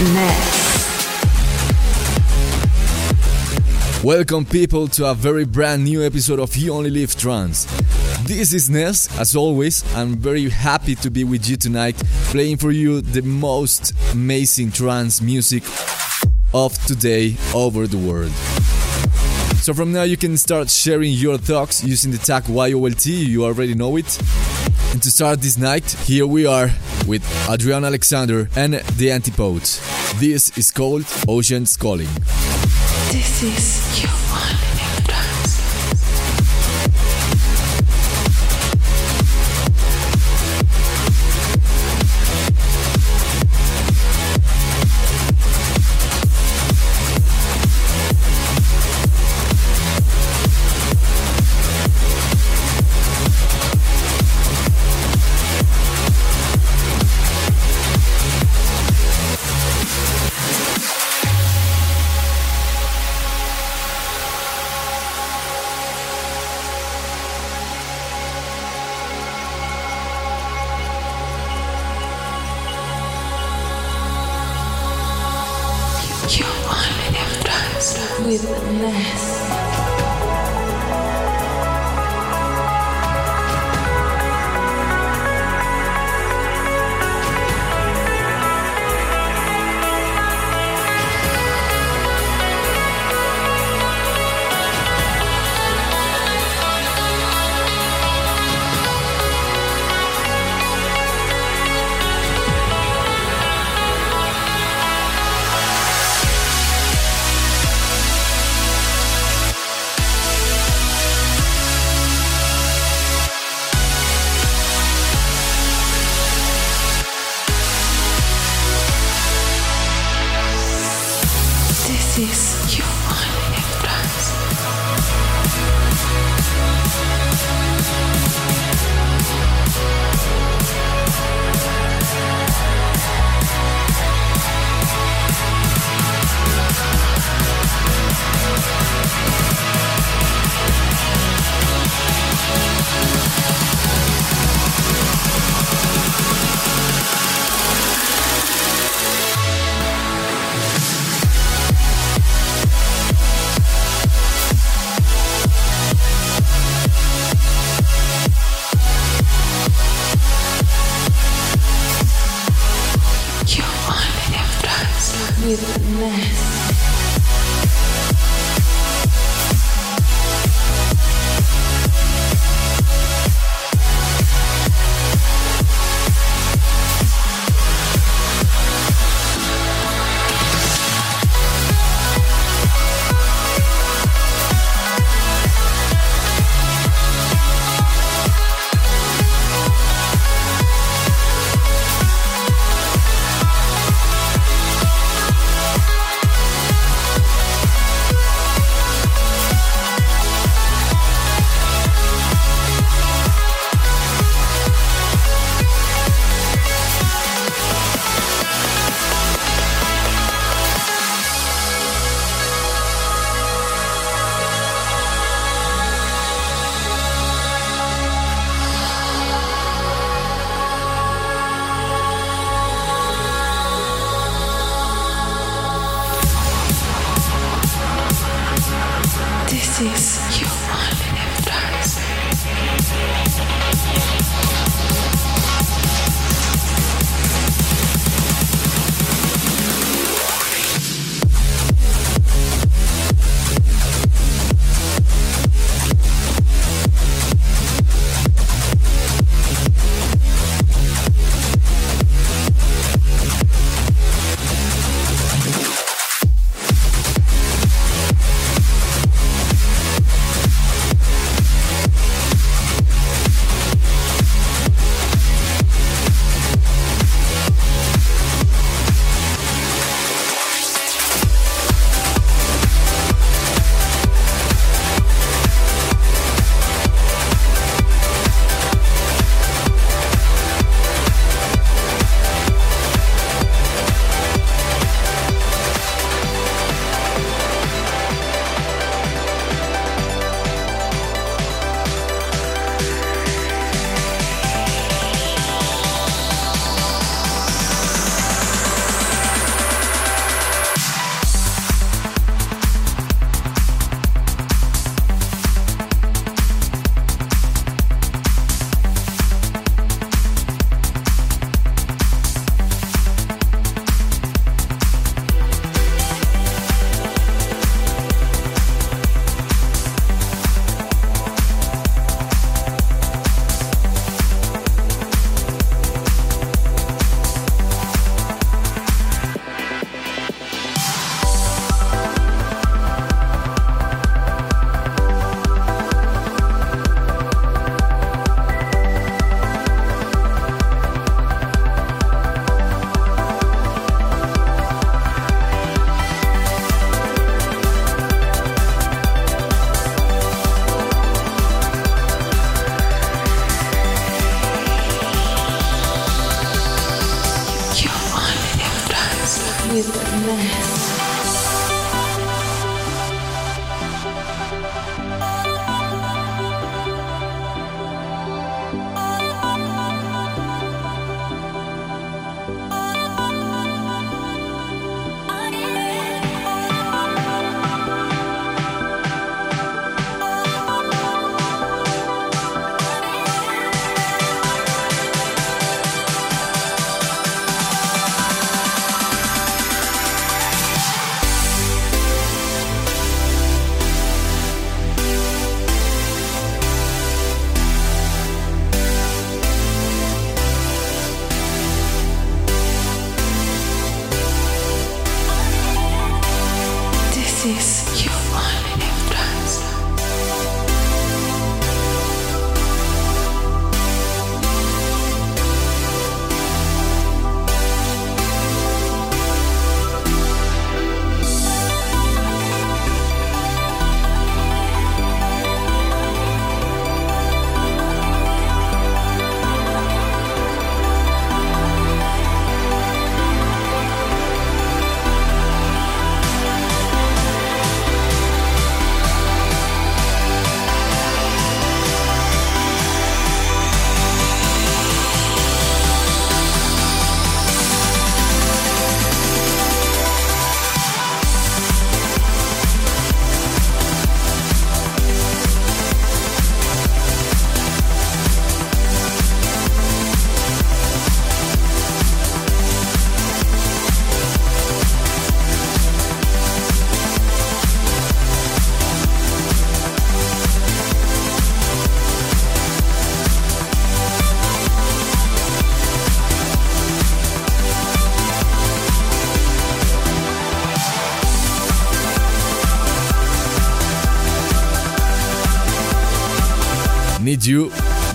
Ness. Welcome, people, to a very brand new episode of You Only Live Trance. This is Ness, as always. I'm very happy to be with you tonight, playing for you the most amazing trance music of today over the world. So from now you can start sharing your thoughts using the tag YOLT, you already know it. And to start this night, here we are with Adrian Alexander and the Antipodes. This is called Ocean's Calling. This is you. with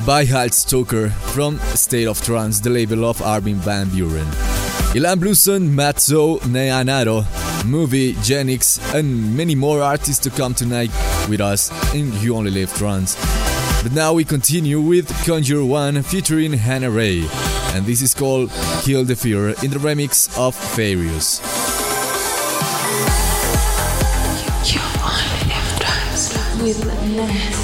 by Halt Stoker from State of Trance, the label of Armin van Buuren. Ilan Bluestone, Matzo, Neanaro, Movie, Genix, and many more artists to come tonight with us in You Only Live Trance. But now we continue with Conjure One featuring Hannah Ray, and this is called Kill the Fear in the remix of Farius. With.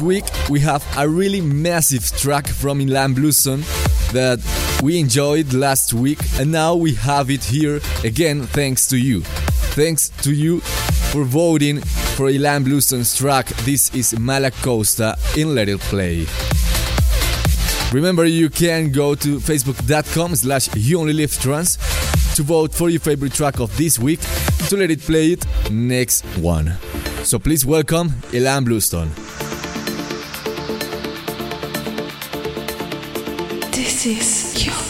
Week we have a really massive track from Ilan Bluestone that we enjoyed last week and now we have it here again thanks to you. Thanks to you for voting for Ilan Bluestone's track. This is Malacosta in Let It Play. Remember you can go to facebook.com slash you only live trance to vote for your favorite track of this week to let it play it next one. So please welcome Ilan Bluestone. This is you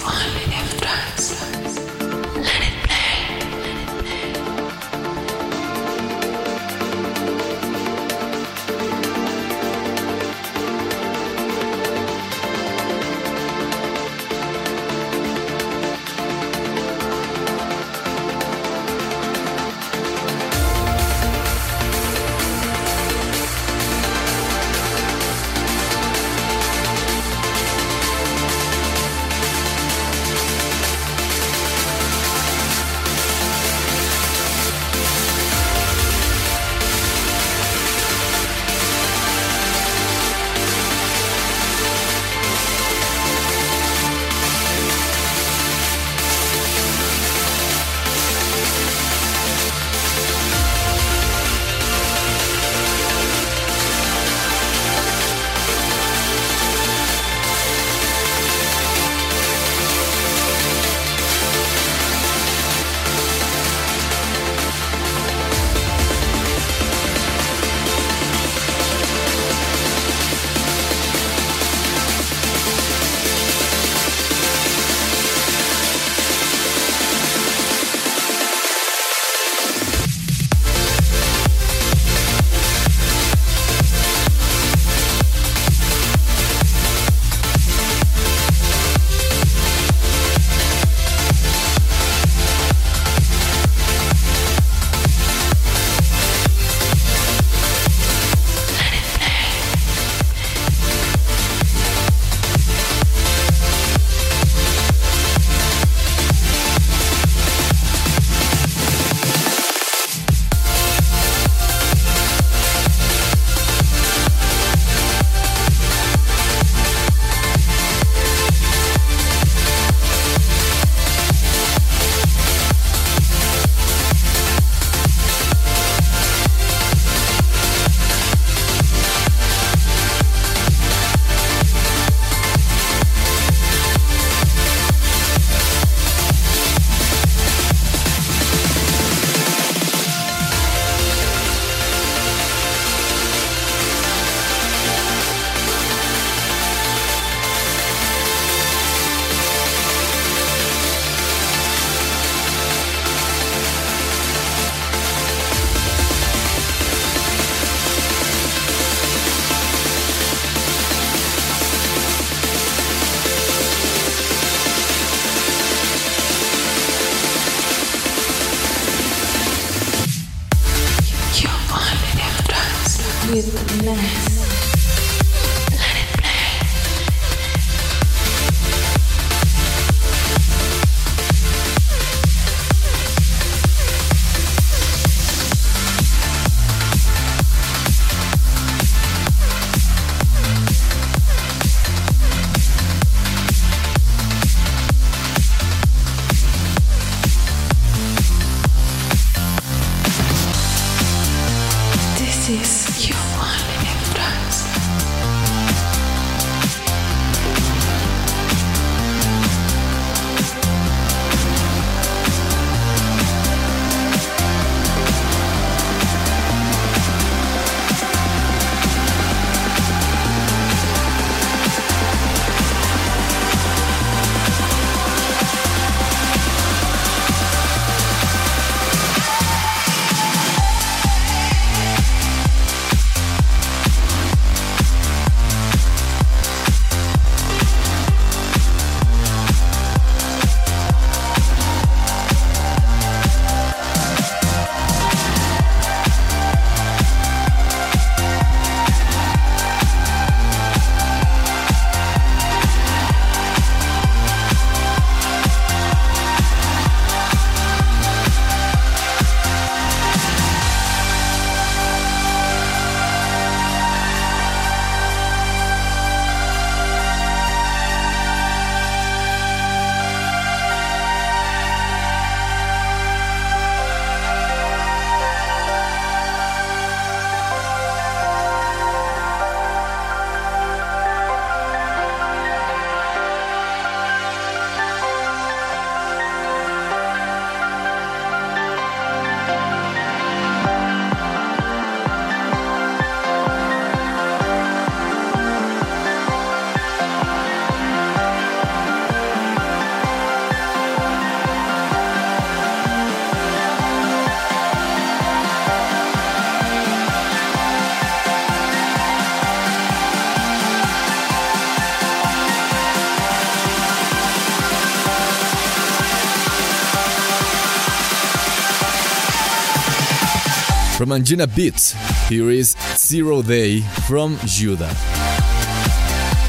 From Anjunabeats, here is Zero Day from Judah.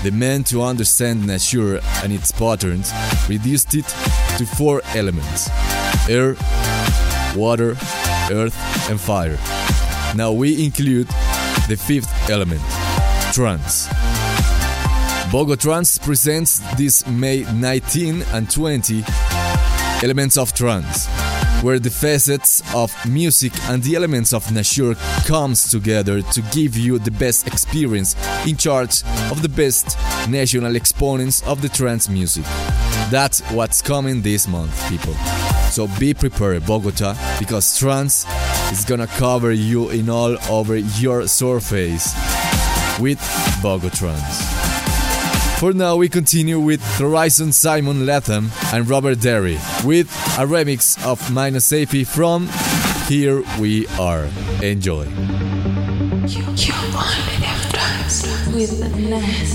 The man to understand nature and its patterns reduced it to four elements air, water, earth, and fire. Now we include the fifth element trance. Bogo Trance presents this May 19 and 20 Elements of Trance, where the facets of music and the elements of nature comes together to give you the best experience in charge of the best national exponents of the trance music. That's what's coming this month, people. So be prepared, Bogota, because trance is gonna cover you in all over your surface with Bogotrans. For now, we continue with Horizon Simon Latham and Robert Derry with a remix of Minus AP from Here We Are. Enjoy. You, you with Ness.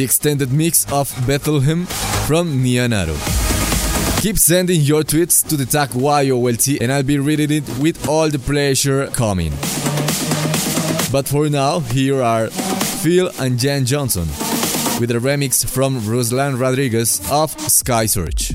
The extended mix of Bethlehem from Nianaro. Keep sending your tweets to the tag YOLT and I'll be reading it with all the pleasure coming. But for now, here are Phil and Jan Johnson with a remix from Ruslan Radriges of Sky Search.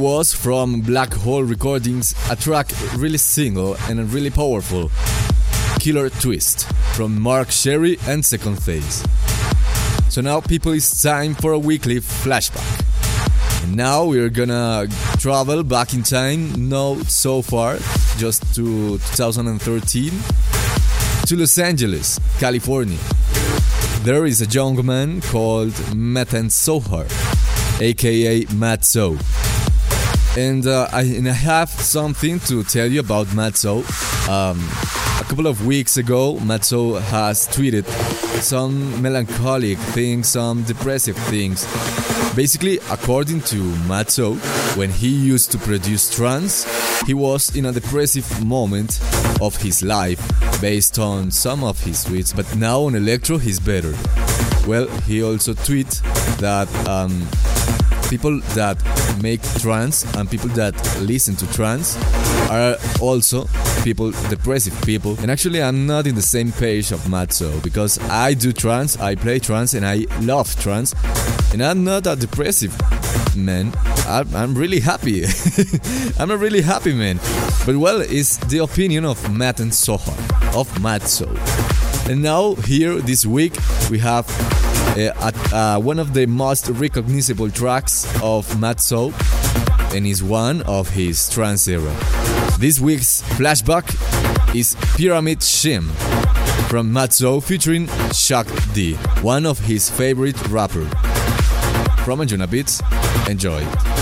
Was from Black Hole Recordings a track really single and really powerful Killer Twist from Mark Sherry and Second Phase. So now, people, it's time for a weekly flashback. And now we're gonna travel back in time, not so far, just to 2013, to Los Angeles, California. There is a young man called Matan Zohar, aka Matt Zo. And, uh, I, and I have something to tell you about Matt Zo. Um, a couple of weeks ago, Matt Zo has tweeted some melancholic things, some depressive things. Basically, according to Matt Zo, when he used to produce trance, he was in a depressive moment of his life based on some of his tweets, but now on electro he's better. Well, he also tweets that um, people that make trance and people that listen to trance are also people depressive people. And actually i'm not in the same page of matt zo because i do trance i play trance and i love trance and i'm not a depressive man. I'm, really happy. I'm a really happy man. But well it's the opinion of matt and soha of matt zo. And now here this week we have at, uh, one of the most recognizable tracks of Matt Zo and is one of his trance era. This week's flashback is Pyramid Shim from Matt Zo featuring Shaq D, one of his favorite rapper. From Anjunabeats, enjoy.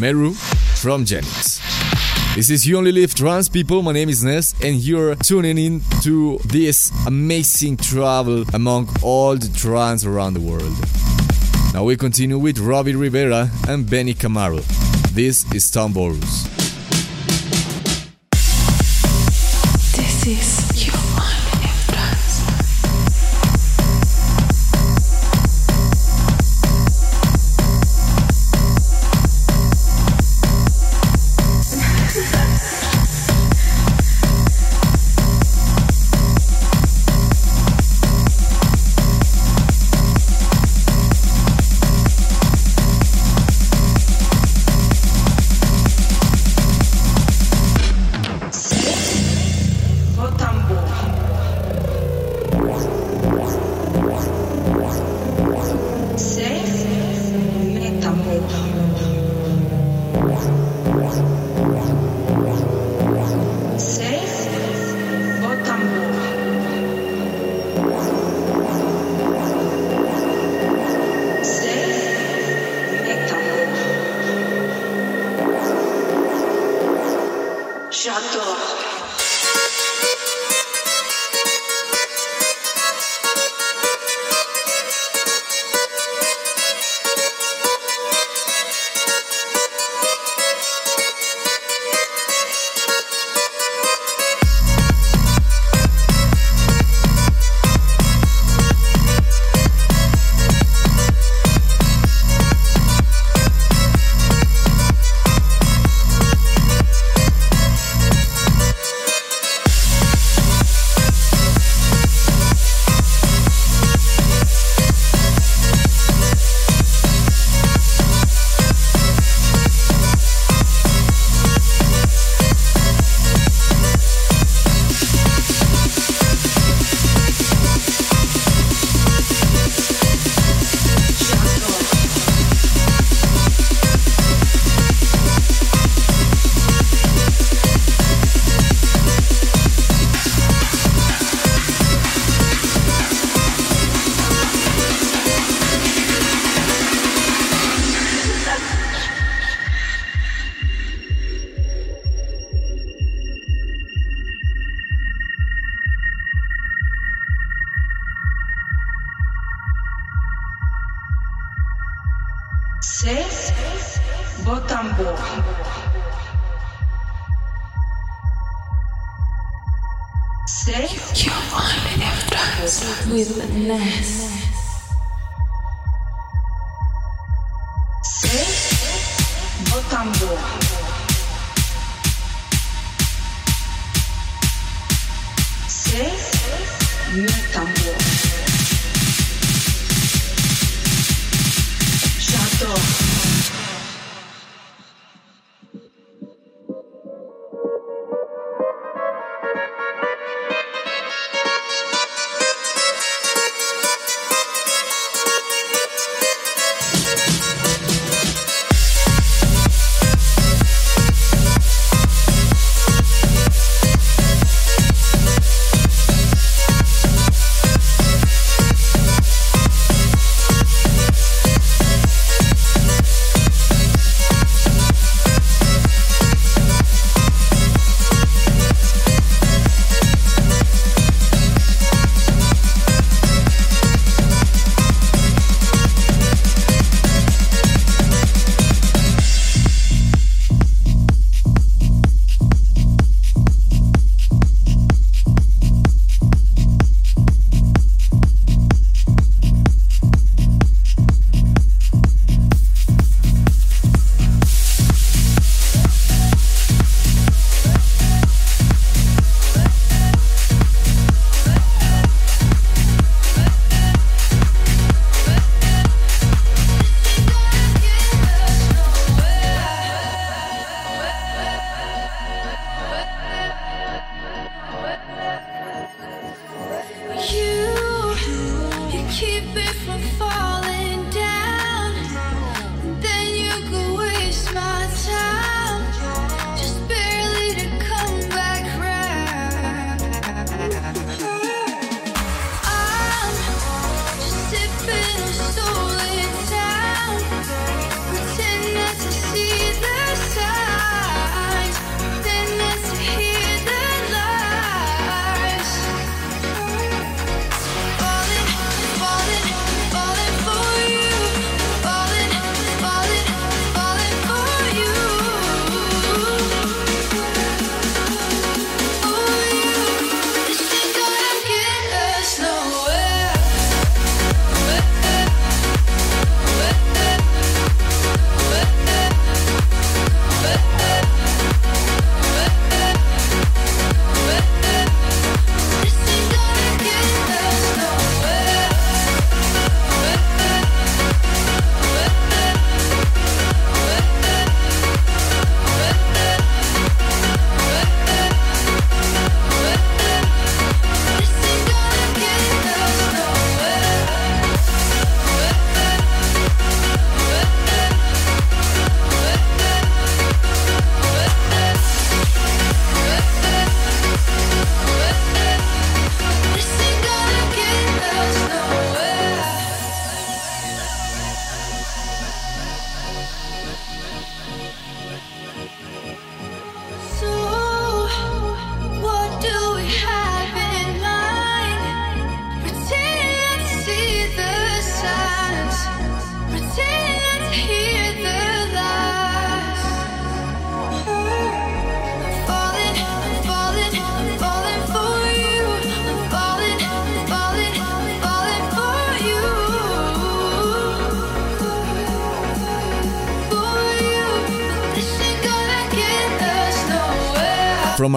Meru from Jennings. This is You Only Live Trance People. My name is Ness, and you're tuning in to this amazing travel among all the trans around the world. Now we continue with Robbie Rivera and Benny Camaro. This is Tom Borus.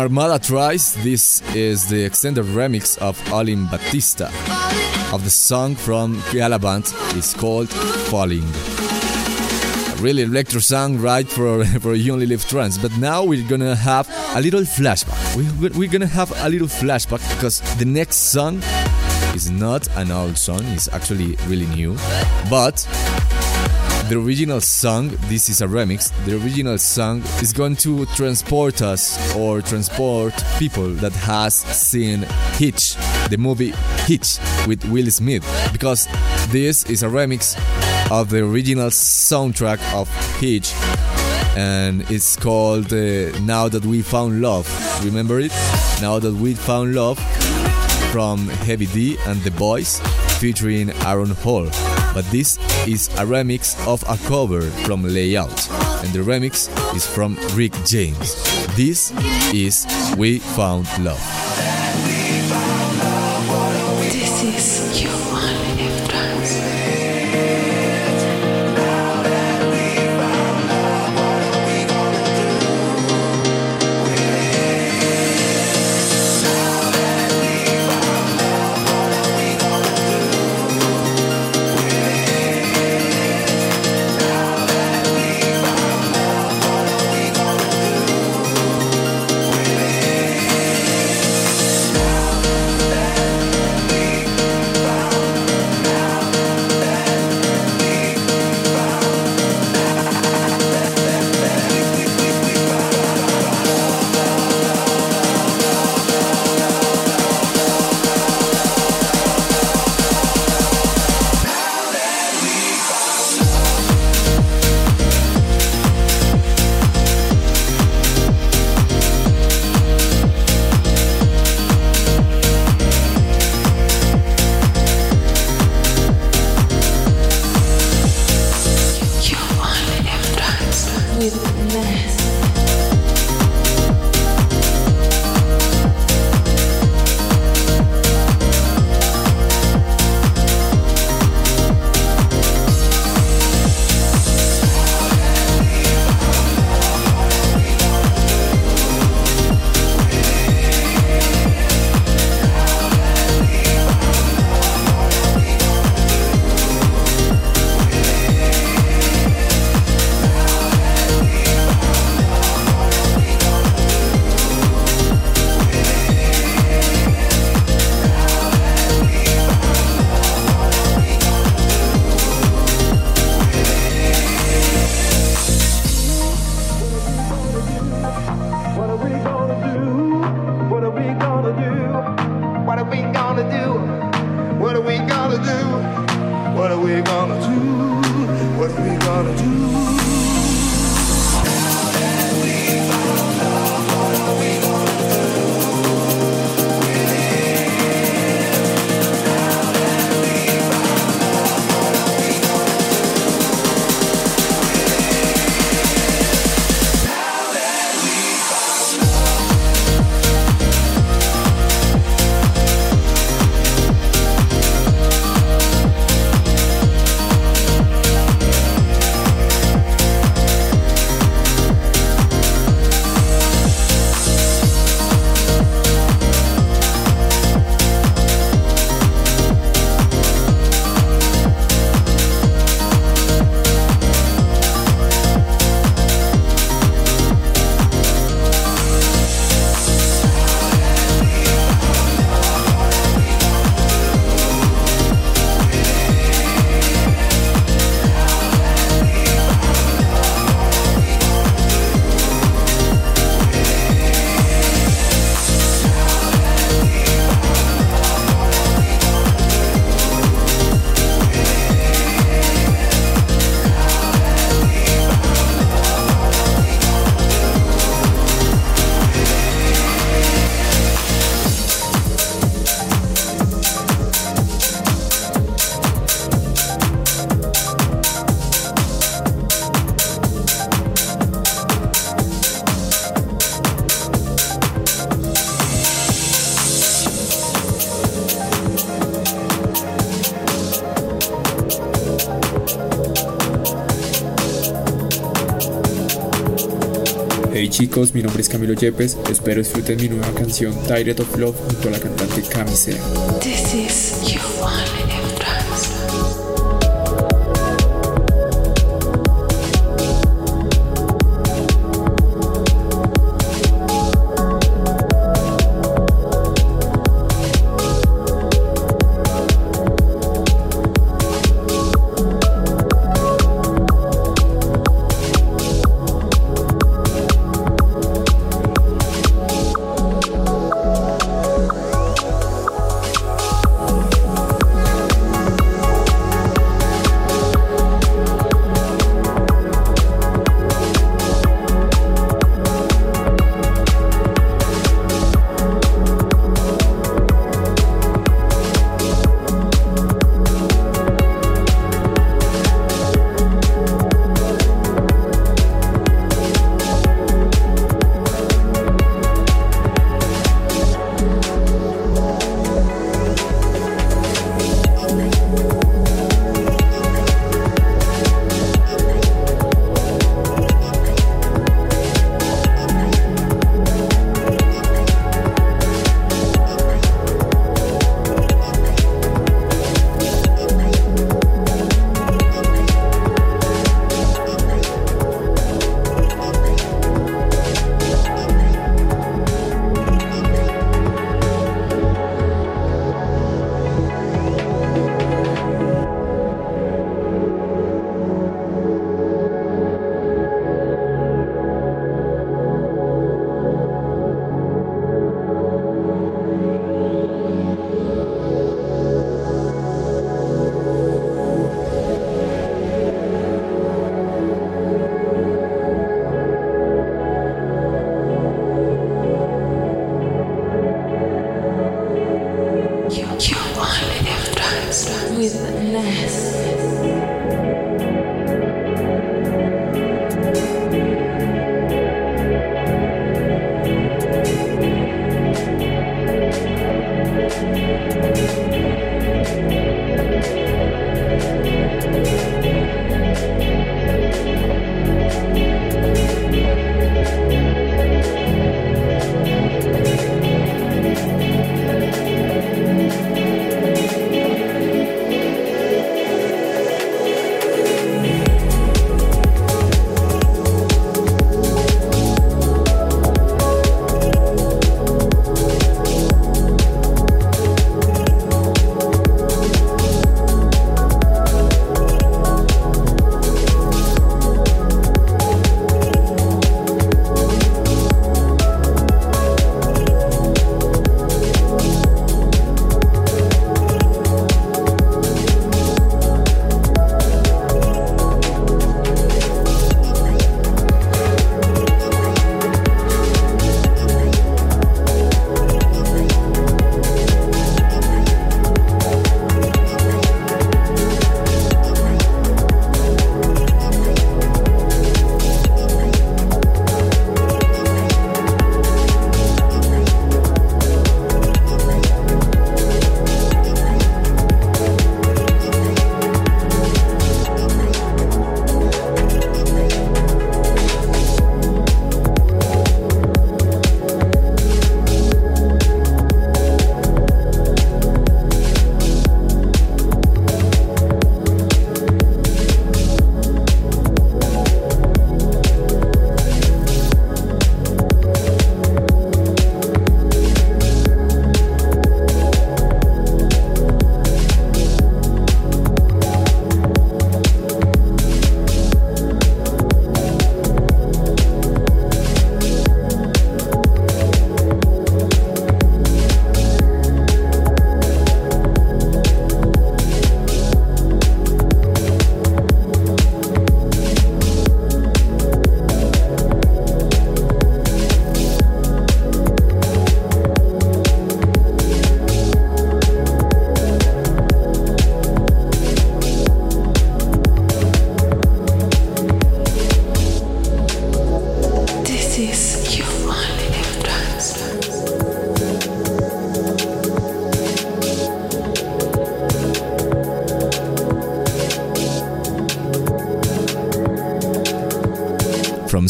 Armada Trice, this is the extended remix of Alim Batista of the song from Galabant. It's called Falling. A really electro song, right, for, for You Only Live Trance. But now we're gonna have a little flashback. We, we're gonna have a little flashback because the next song is not an old song, it's actually really new. But the original song, this is a remix, the original song is going to transport us or transport people that has seen Hitch, the movie Hitch with Will Smith, because this is a remix of the original soundtrack of Hitch and it's called uh, Now That We Found Love. Remember it? Now That We Found Love from Heavy D and The Boyz featuring Aaron Hall. But this is a remix of a cover from Layout, and the remix is from Rick James. This is We Found Love. Mi nombre es Camilo Yepes, espero disfruten mi nueva canción Tired of Love junto a la cantante Cami Sea. This is you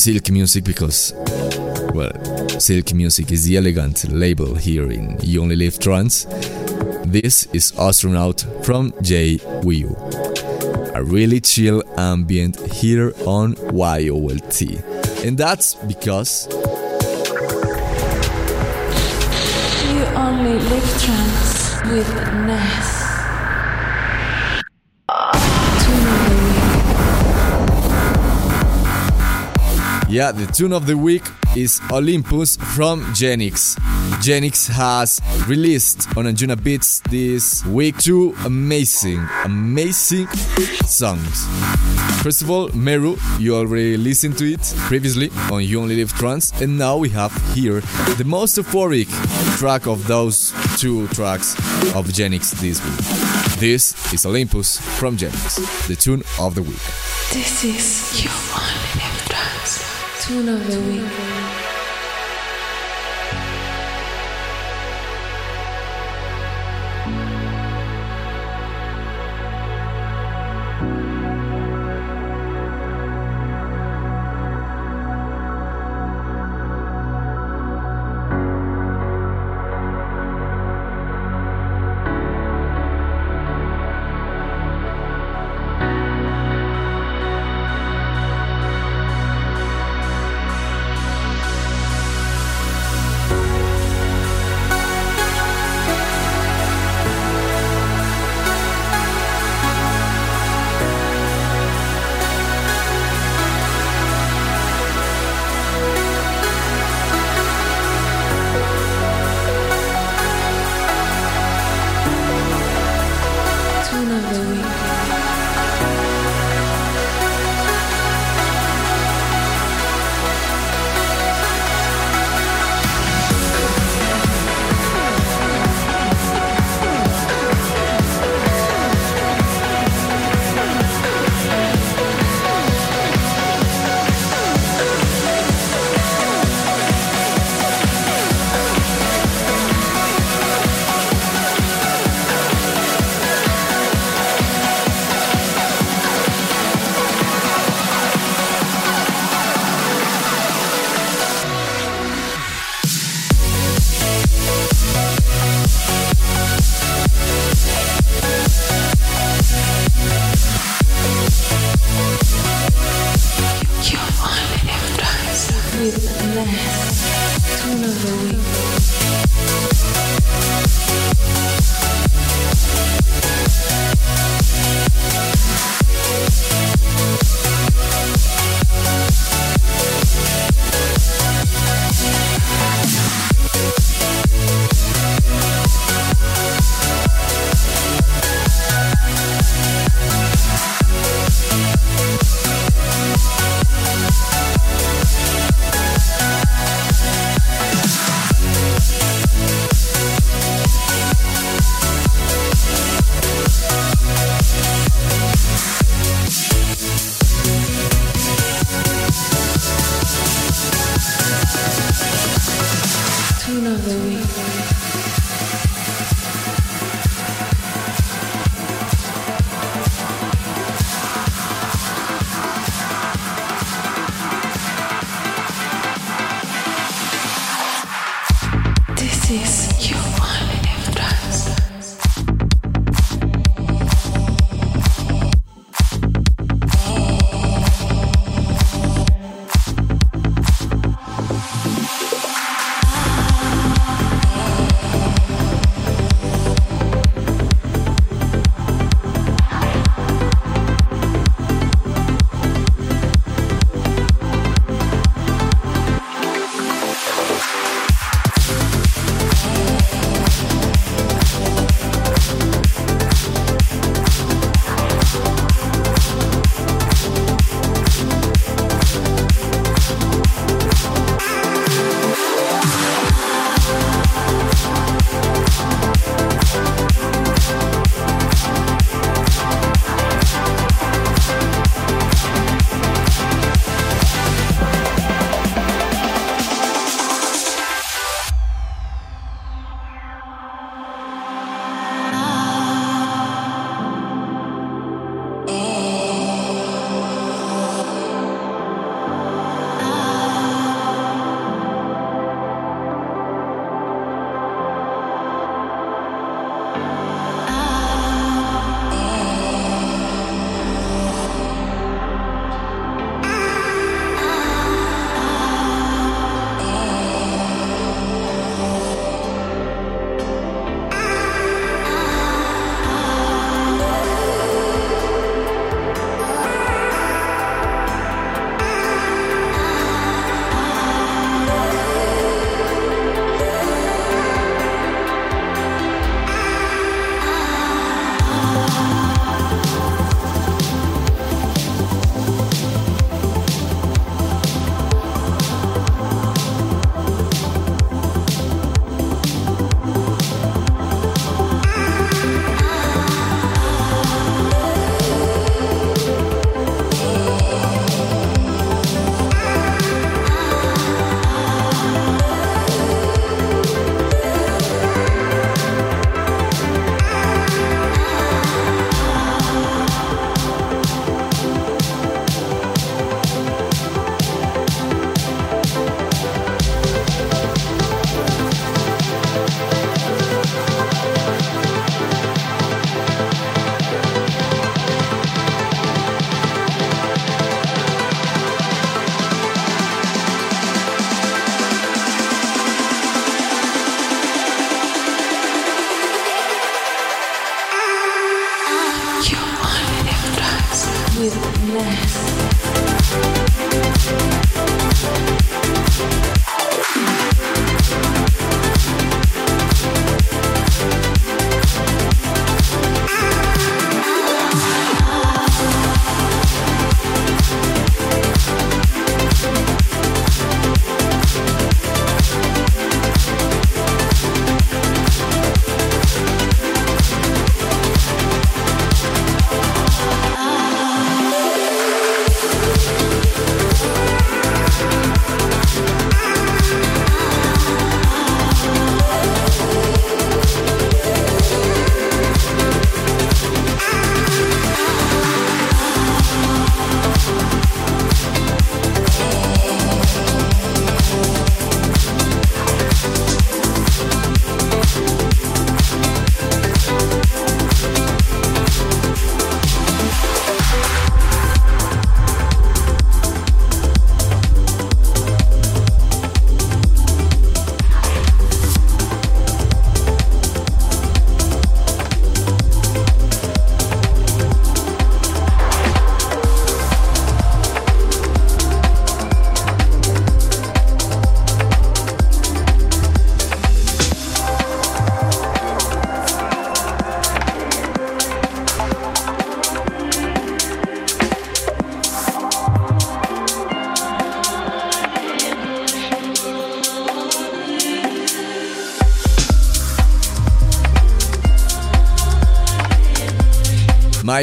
Silk Music because, well, Silk Music is the elegant label here in You Only Live Trance. This is Astronaut from J Wii A really chill ambient here on YOLT. And that's because You only live trance with Ness. Yeah, the tune of the week is Olympus from Genix. Genix has released on Anjunabeats this week two amazing, amazing songs. First of all, Meru, you already listened to it previously on You Only Live Trance, and now we have here the most euphoric track of those two tracks of Genix this week. This is Olympus from Genix, the tune of the week. This is You. Tune of the week.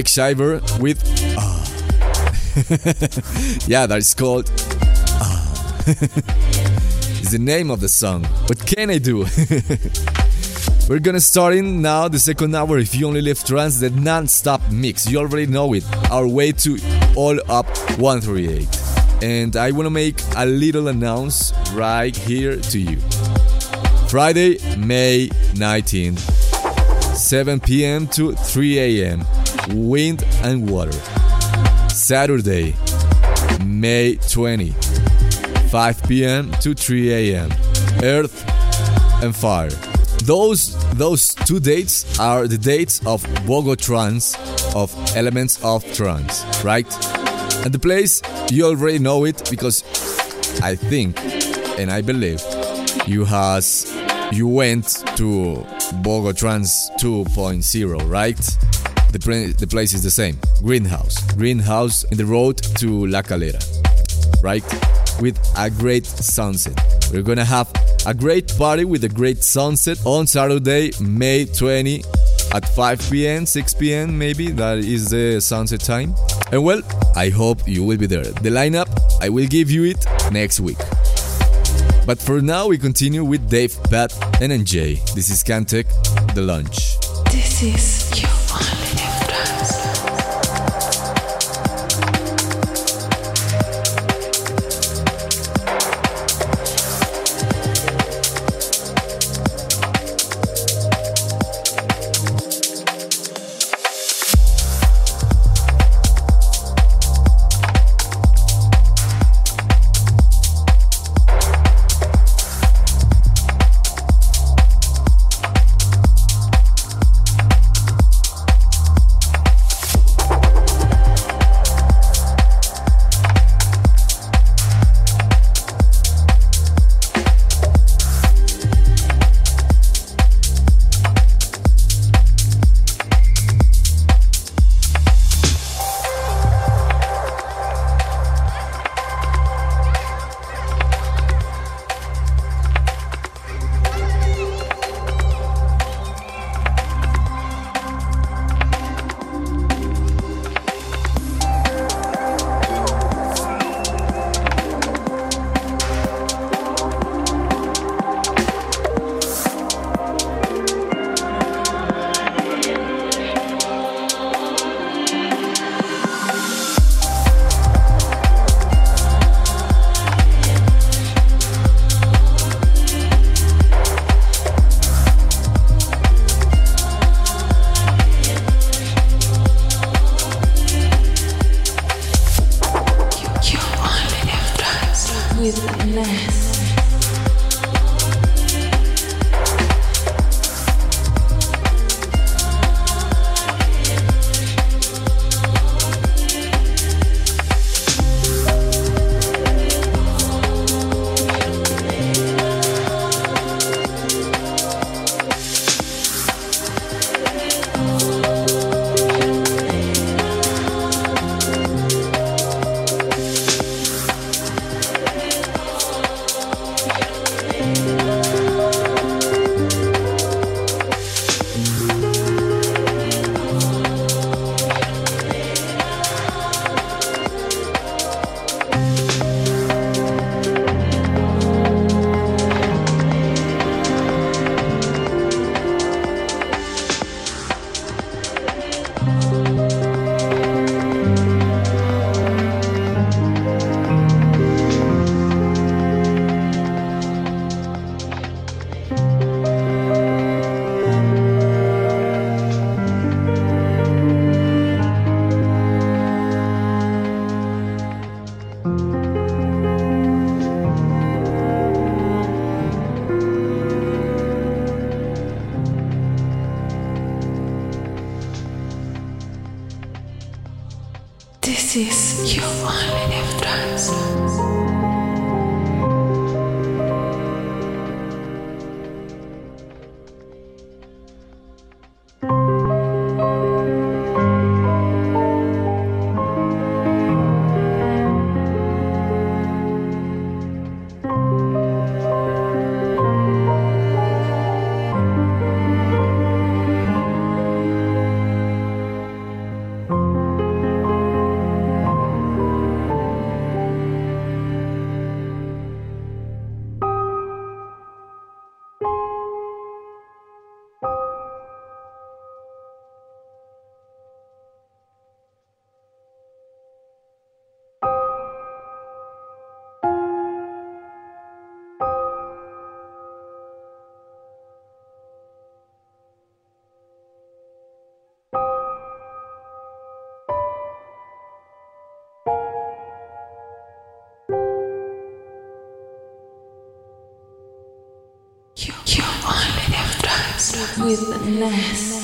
Mike Shiver with Ah. yeah, that is called Ah. it's the name of the song. What can I do? We're gonna start in now the second hour if you only live trance, the non-stop mix. You already know it. Our way to all up 138. And I wanna make a little announce right here to you. Friday, May 19th, 7 p.m. to 3 a.m. Wind and Water. Saturday, May 20, 5 p.m. to 3 a.m. Earth and Fire. Those those two dates are the dates of Bogo Trance, of Elements of Trance, right? And the place you already know it because I think and I believe you has you went to Bogo Trance 2.0, right? The, the place is the same. Greenhouse. Greenhouse in the road to La Calera, right? With a great sunset. We're gonna have a great party with a great sunset on Saturday, May 20 at 5 p.m., 6 p.m. maybe. That is the sunset time. And well, I hope you will be there. The lineup, I will give you it next week. But for now, we continue with Dave, Pat, and NJ. This is Cantec, The Lunch. This is you with Ness.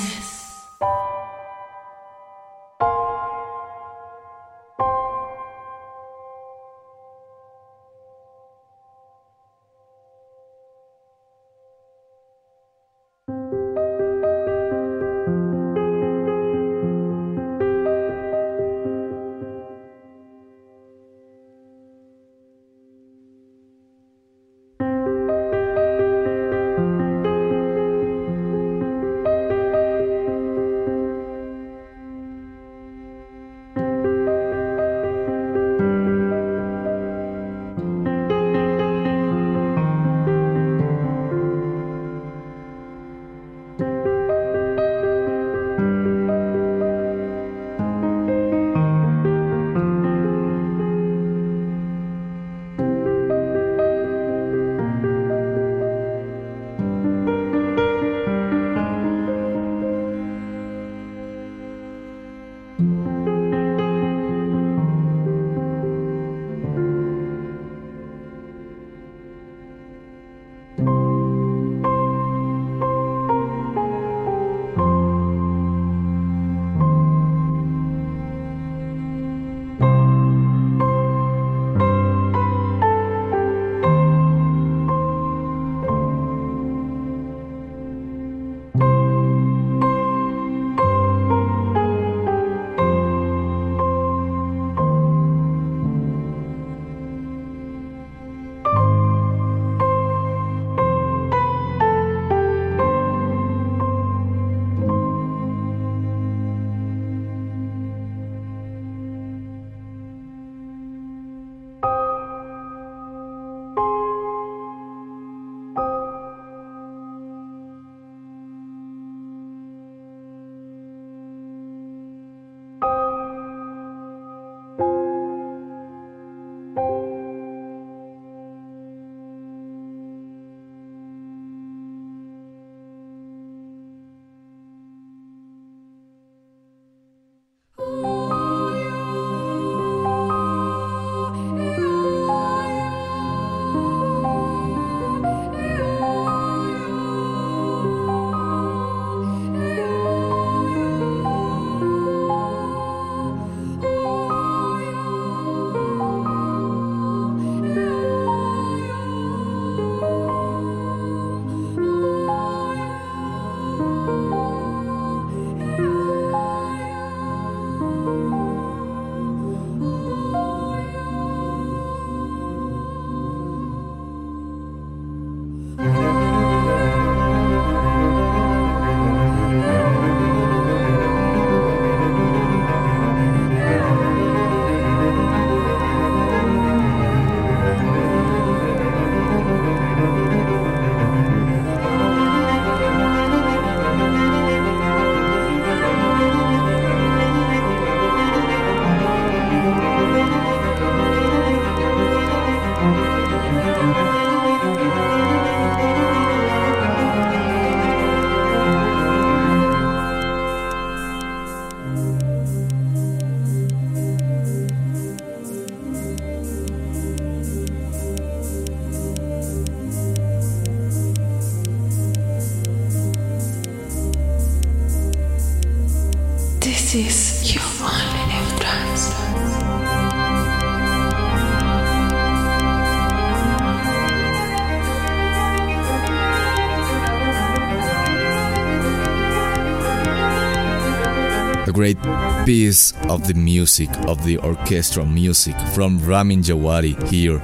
Great piece of the music, of the orchestral music from Ramin Djawadi here,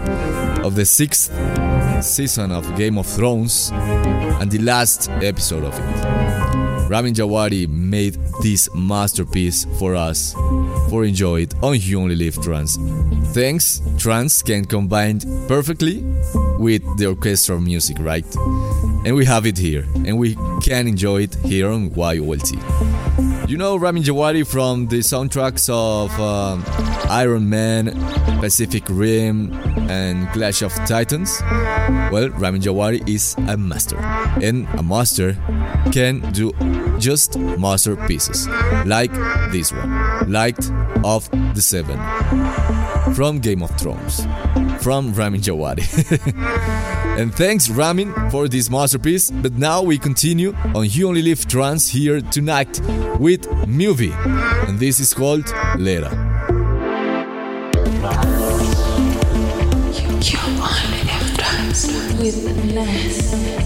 of the sixth season of Game of Thrones and the last episode of it. Ramin Djawadi made this masterpiece for us for enjoy it on You Only Live Trance. Thanks, trance can combine perfectly with the orchestral music, right? And we have it here, and we can enjoy it here on YOLT. You know Ramin Djawadi from the soundtracks of um, Iron Man, Pacific Rim, and Clash of Titans? Well, Ramin Djawadi is a master, and a master can do just masterpieces, like this one, Light of the Seven, from Game of Thrones, from Ramin Djawadi. and thanks Ramin for this masterpiece. But now we continue on You Only Live Trance here tonight with Movie, and this is called Lera. You only live trance with Ness.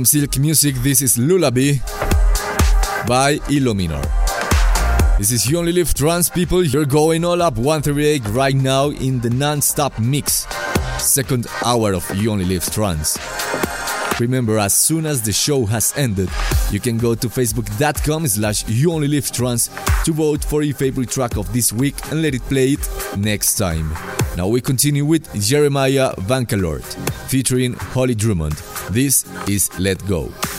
From Silk Music, this is Lullaby by Illuminor. This is You Only Live Trance People. You're going all up 138 right now in the non stop mix. Second hour of You Only Live Trance. Remember, as soon as the show has ended, you can go to facebook.com slash you only live trance to vote for your favorite track of this week and let it play it next time. Now we continue with Jeremiah Vankalort featuring Holly Drummond. This is Let Go.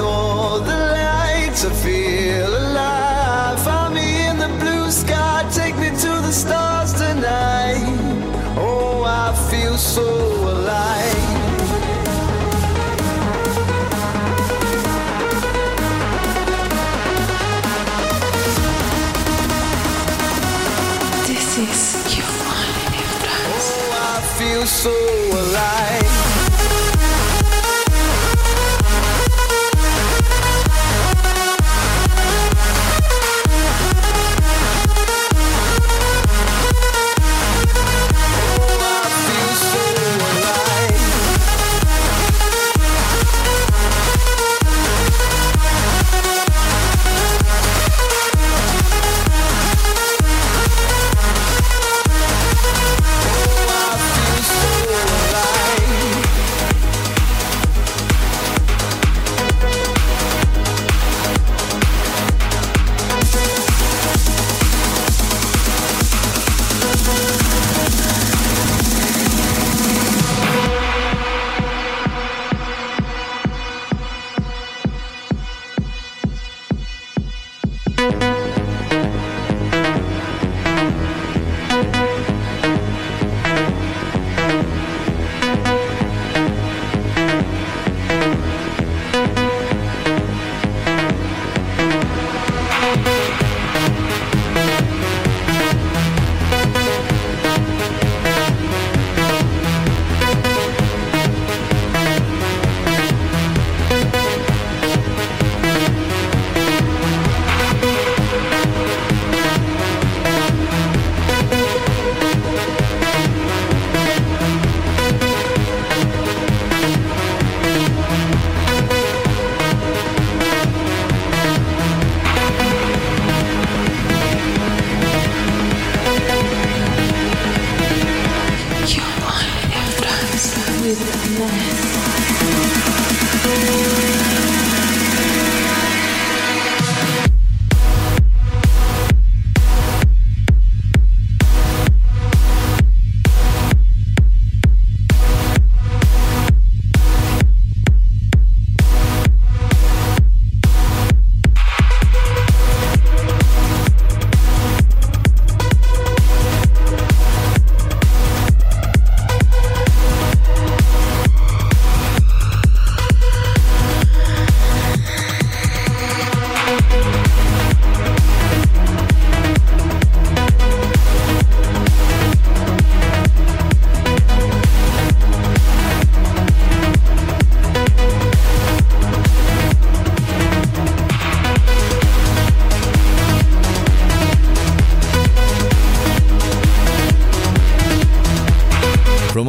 all the lights are filled.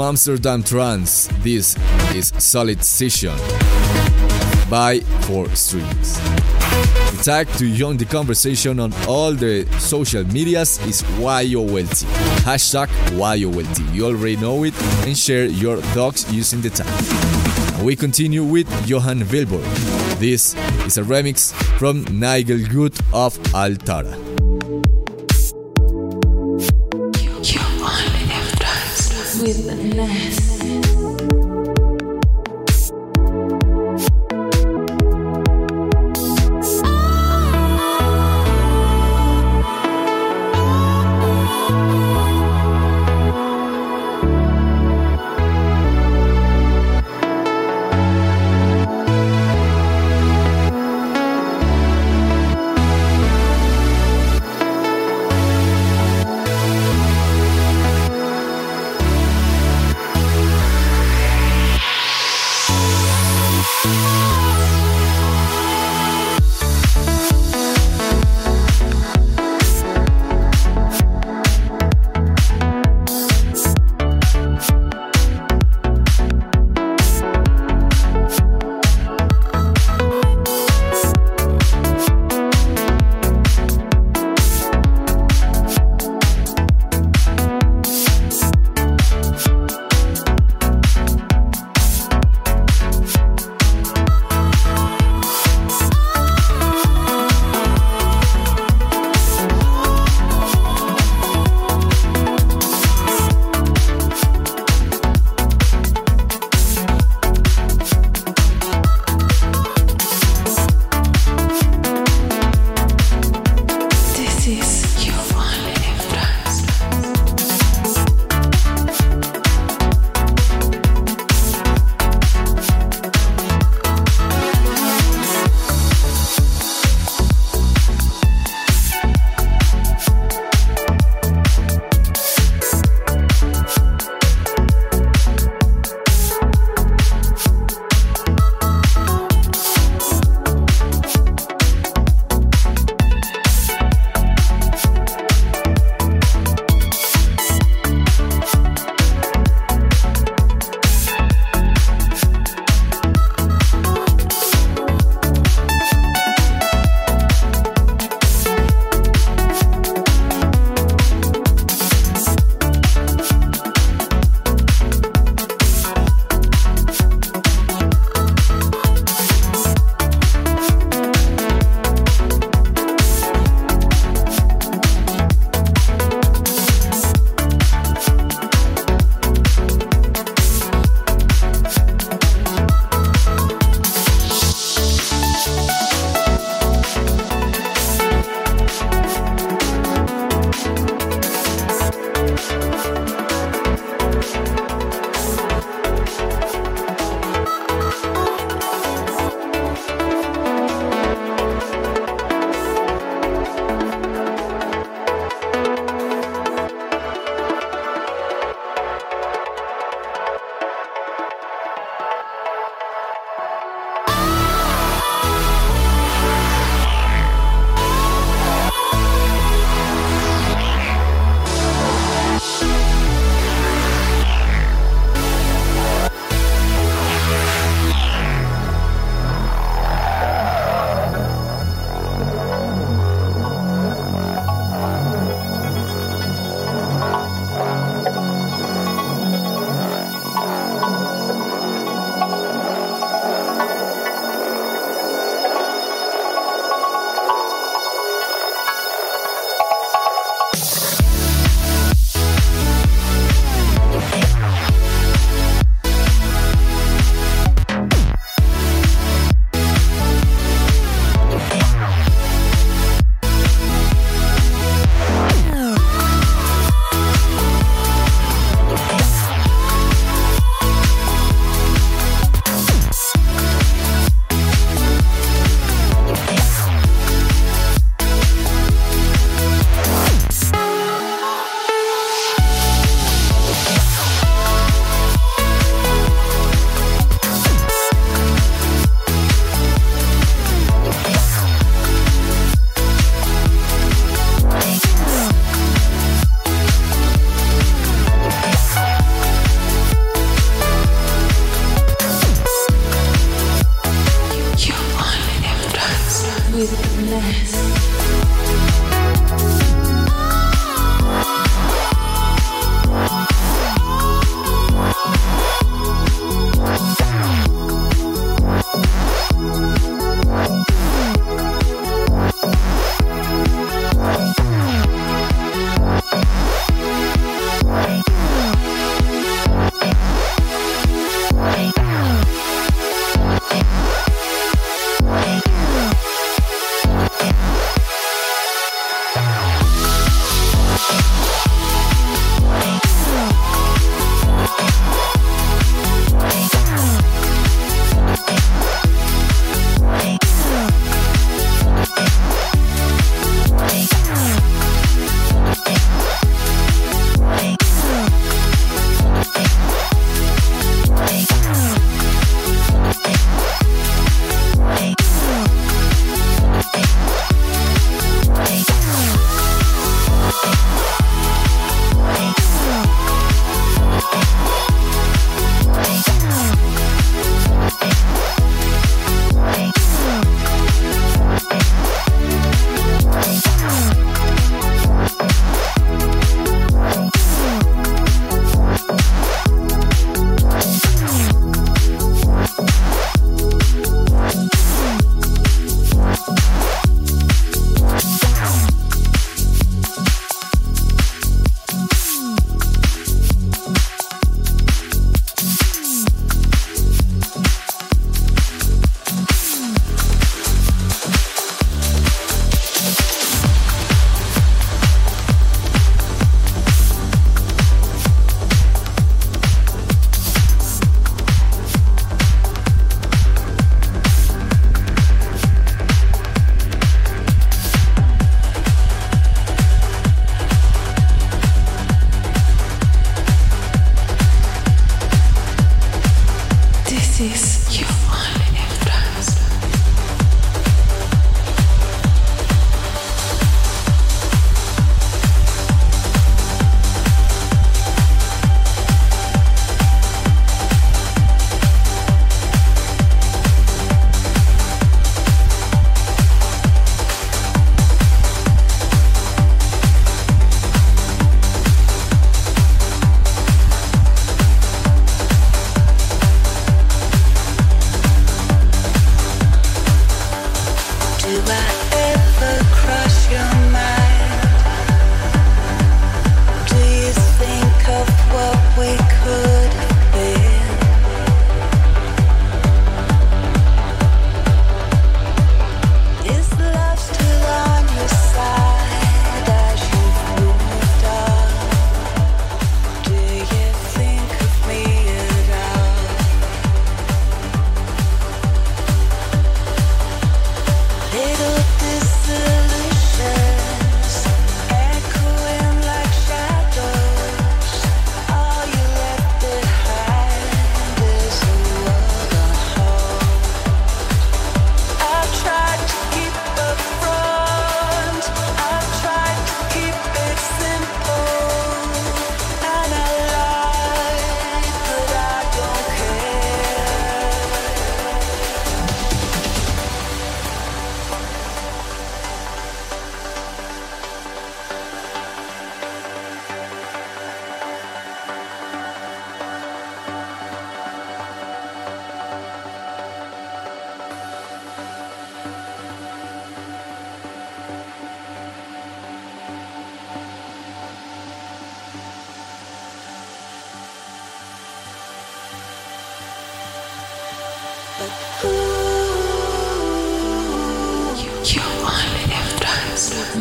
Amsterdam Trance. This is Solid Session by Four Strings. The tag to join the conversation on all the social medias is YOLT. Hashtag YOLT. You already know it and share your thoughts using the tag. We continue with Johan Vilborg. This is a remix from Nigel Good of Altara.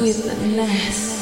With the Will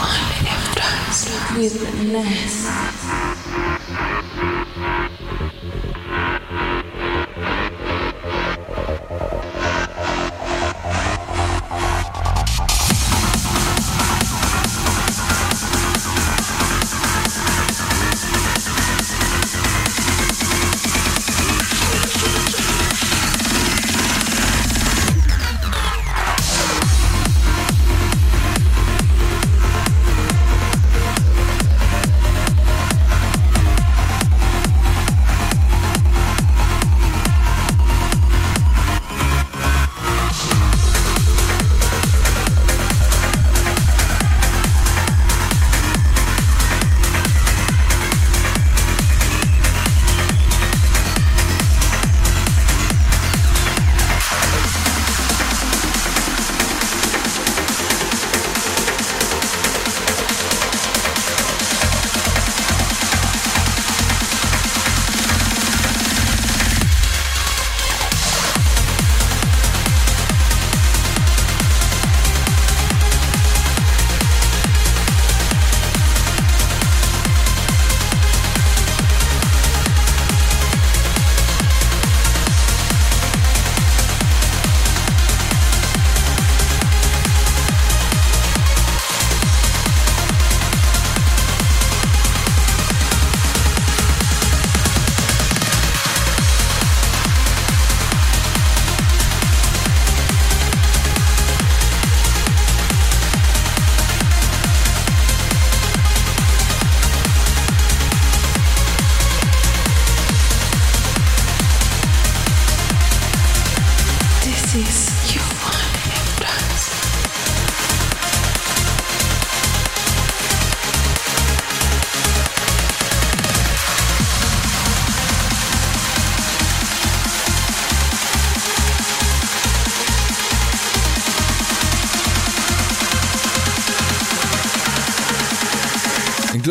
one enticed with the nest.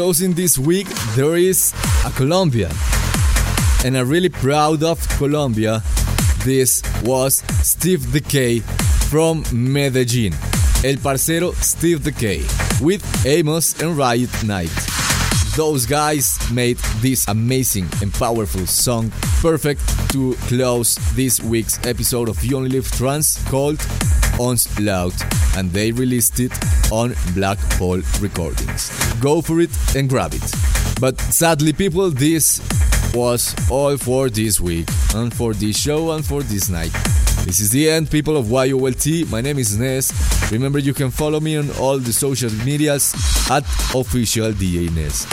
Closing this week, there is a Colombian. And I'm really proud of Colombia. This was Steve Dekay from Medellin. El Parcero Steve Dekay with Amos and Riot Night. Those guys made this amazing and powerful song perfect to close this week's episode of You Only Live Trance called Onslaught and they released it on Black Hole Recordings. Go for it and grab it. But sadly, people, this was all for this week and for this show and for this night. This is the end, people of YOLT. My name is Ness. Remember, you can follow me on all the social medias at official DJ Ness.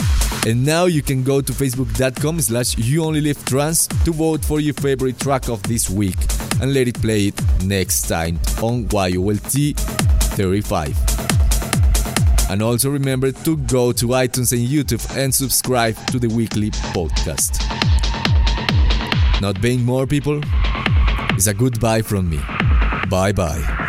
And now you can go to facebook.com slash you only live trance to vote for your favorite track of this week and let it play it next time on YOLT 35. And also remember to go to iTunes and YouTube and subscribe to the weekly podcast. Not being more people is a goodbye from me. Bye bye.